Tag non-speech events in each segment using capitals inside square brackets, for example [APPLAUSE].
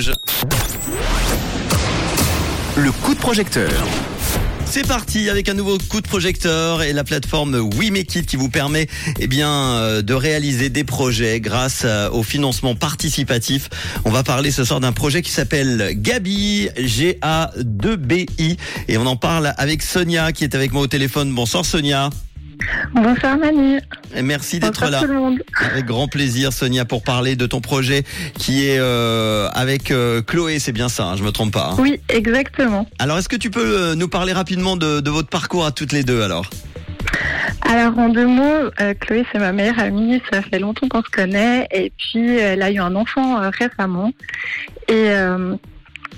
Rouge. Le coup de projecteur. C'est parti avec un nouveau coup de projecteur et la plateforme We Make It qui vous permet eh bien euh, de réaliser des projets grâce euh, au financement participatif. On va parler ce soir d'un projet qui s'appelle Gabi G A 2 B I et on en parle avec Sonia qui est avec moi au téléphone. Bonsoir Sonia. Bonsoir Manu. Et merci d'être là. tout le monde. Avec grand plaisir, Sonia, pour parler de ton projet qui est euh, avec euh, Chloé. C'est bien ça, hein, je me trompe pas. hein. Oui, exactement. Alors, est-ce que tu peux euh, nous parler rapidement de, de votre parcours à toutes les deux alors? Alors en deux mots, euh, Chloé c'est ma meilleure amie, ça fait longtemps qu'on se connaît et puis elle a eu un enfant récemment et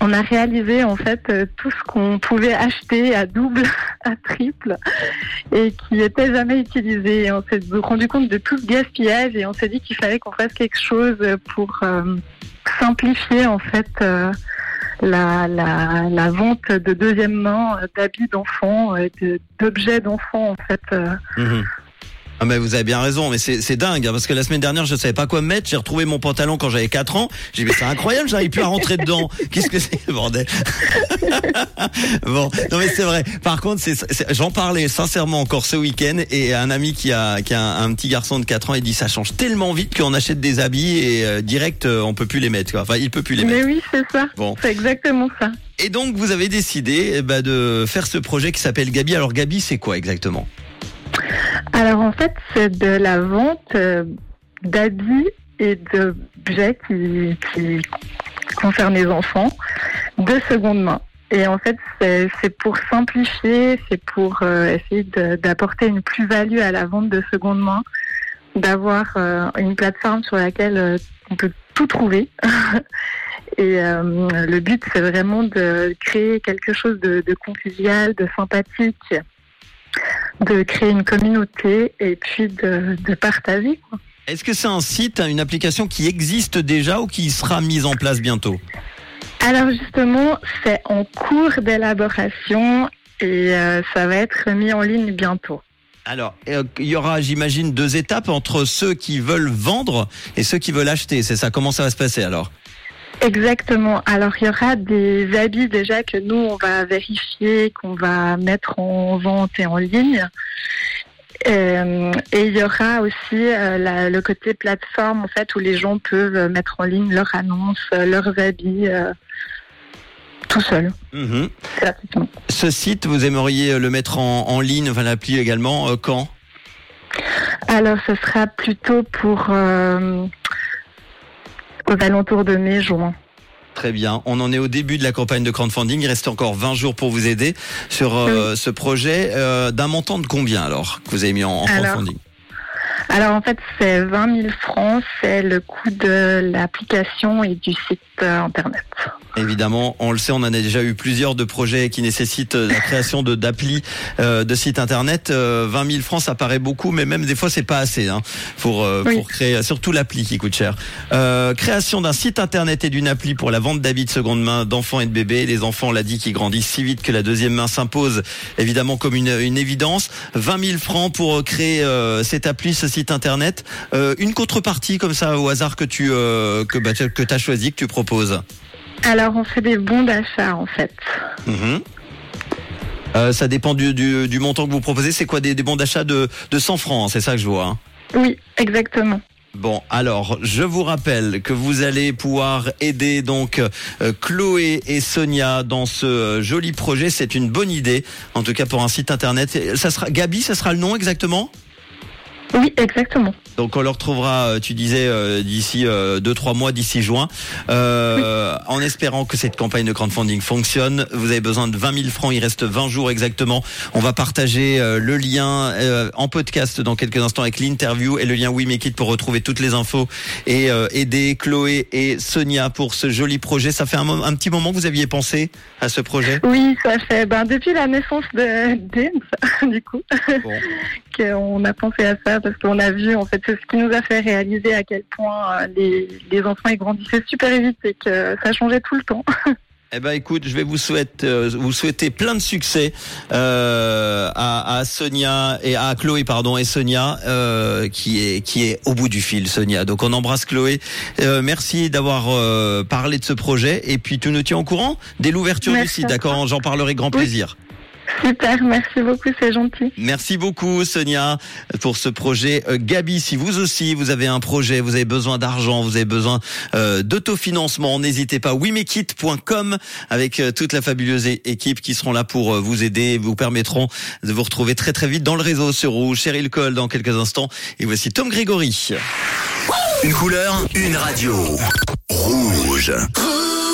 on a réalisé en fait euh, tout ce qu'on pouvait acheter à double, [LAUGHS] à triple et qui était jamais utilisé. Et on s'est rendu compte de tout ce gaspillage et on s'est dit qu'il fallait qu'on fasse quelque chose pour euh, simplifier en fait euh, la, la, la vente de deuxième main d'habits d'enfants, de- d'objets d'enfants en fait. Mhm. Ah mais vous avez bien raison, mais c'est dingue hein, parce que la semaine dernière je savais pas quoi me mettre. J'ai retrouvé mon pantalon quand j'avais 4 ans. J'ai dit mais c'est incroyable, j'arrive plus à rentrer dedans. Qu'est-ce que c'est bordel [LAUGHS] Bon, non mais c'est vrai. Par contre, j'en parlais sincèrement encore ce week-end et un ami qui a qui a un, un petit garçon de 4 ans, il dit ça change tellement vite qu'on achète des habits et euh, direct euh, on peut plus les mettre. Quoi. Enfin, il peut plus les mettre. Mais oui, c'est ça. Bon. C'est exactement ça. Et donc vous avez décidé eh ben, de faire ce projet qui s'appelle Gabi. Alors Gabi, c'est quoi exactement? Alors en fait, c'est de la vente euh, d'habits et d'objets qui, concernent les enfants de seconde main. Et en fait, c'est pour simplifier, c'est pour euh, essayer d'apporter une plus-value à la vente de seconde main, d'avoir euh, une plateforme sur laquelle on peut tout trouver. [LAUGHS] Et le but, c'est vraiment de créer quelque chose de, de de sympathique, de créer une communauté et puis de, de partager. quoi. Est-ce que c'est un site, une application qui existe déjà ou qui sera mise en place bientôt? Alors justement, c'est en cours d'élaboration et euh, ça va être mis en ligne bientôt. Alors, euh, il y aura, j'imagine, deux étapes entre ceux qui veulent vendre et ceux qui veulent acheter. C'est ça? Comment ça va se passer alors? Exactement. Alors il y aura des habits déjà que nous on va vérifier, qu'on va mettre en vente et en ligne. Euh, et il y aura aussi euh, la- le côté plateforme en fait où les gens peuvent mettre en ligne leurs annonces, euh, leurs habits euh, tout seuls. Mhm. Ce site, vous aimeriez le mettre en, en ligne, enfin l'appli également, quand? Alors ce sera plutôt pour aux alentours de mai-juin. Très bien. On en est au début de la campagne de crowdfunding. Il reste encore 20 jours pour vous aider sur euh, ce projet. Euh, D'un montant de combien alors que vous avez mis en, en Alors, crowdfunding? Alors en fait, c'est 20 000 francs, c'est le coût de l'application et du site internet. Évidemment, on le sait, on en a déjà eu plusieurs de projets qui nécessitent euh, la création de d'applis, euh, de sites internet. Euh, 20 000 francs, ça paraît beaucoup, mais même des fois, c'est pas assez hein, pour euh, Oui. pour créer, surtout l'appli qui coûte cher. Euh, création d'un site internet et d'une appli pour la vente d'habits de seconde main d'enfants et de bébés. Les enfants, on l'a dit, qui grandissent si vite que la deuxième main s'impose, évidemment comme une, une évidence. 20 000 francs pour euh, créer euh, cette appli, ce site internet. Euh, une contrepartie comme ça au hasard que tu euh, que bah, que t'as choisi, que tu proposes. Alors on fait des bons d'achat en fait. Mhm. Euh, ça dépend du, du, du montant que vous proposez. C'est quoi des, des bons d'achat de, de 100 francs C'est ça que je vois. hein. Oui, exactement. Bon, alors je vous rappelle que vous allez pouvoir aider donc euh, Chloé et Sonia dans ce euh, joli projet. C'est une bonne idée, en tout cas pour un site internet. Et Ça sera Gabi, ça sera le nom exactement? Oui, exactement. Donc on le retrouvera, euh, tu disais, euh, d'ici euh, deux trois mois, d'ici juin, euh, en espérant que cette campagne de crowdfunding fonctionne. Vous avez besoin de 20 000 francs, il reste 20 jours exactement. On va partager euh, le lien euh, en podcast dans quelques instants avec l'interview et le lien We Make It pour retrouver toutes les infos et euh, aider Chloé et Sonia pour ce joli projet. Ça fait un petit moment que vous aviez pensé à ce projet? Oui, ça fait ben, depuis la naissance de James, [LAUGHS] du coup, Bon. [LAUGHS] qu'on a pensé à ça parce qu'on a vu en fait c'est ce qui nous a fait réaliser à quel point euh, les, les enfants ils grandissaient super vite et que ça changeait tout le temps. [LAUGHS] Eh ben écoute, je vais vous souhaiter, euh, vous souhaiter plein de succès euh, à, à, Sonia et à Chloé pardon et Sonia euh, qui est qui est au bout du fil Sonia. Donc on embrasse Chloé. Euh, merci d'avoir euh, parlé de ce projet et puis tu nous tiens au courant dès l'ouverture du site. D'accord, j'en parlerai grand plaisir. Super, merci beaucoup, c'est gentil. Merci beaucoup Sonia pour ce projet. Euh, Gabi, si vous aussi vous avez un projet, vous avez besoin d'argent, vous avez besoin euh, d'autofinancement, n'hésitez pas. wimekit.com avec euh, toute la fabuleuse équipe qui seront là pour vous aider, vous permettront de vous retrouver très très vite dans le réseau sur Rouge. Cheryl Cole dans quelques instants et voici Tom Grégory. Une couleur, une radio. Rouge. Rouge.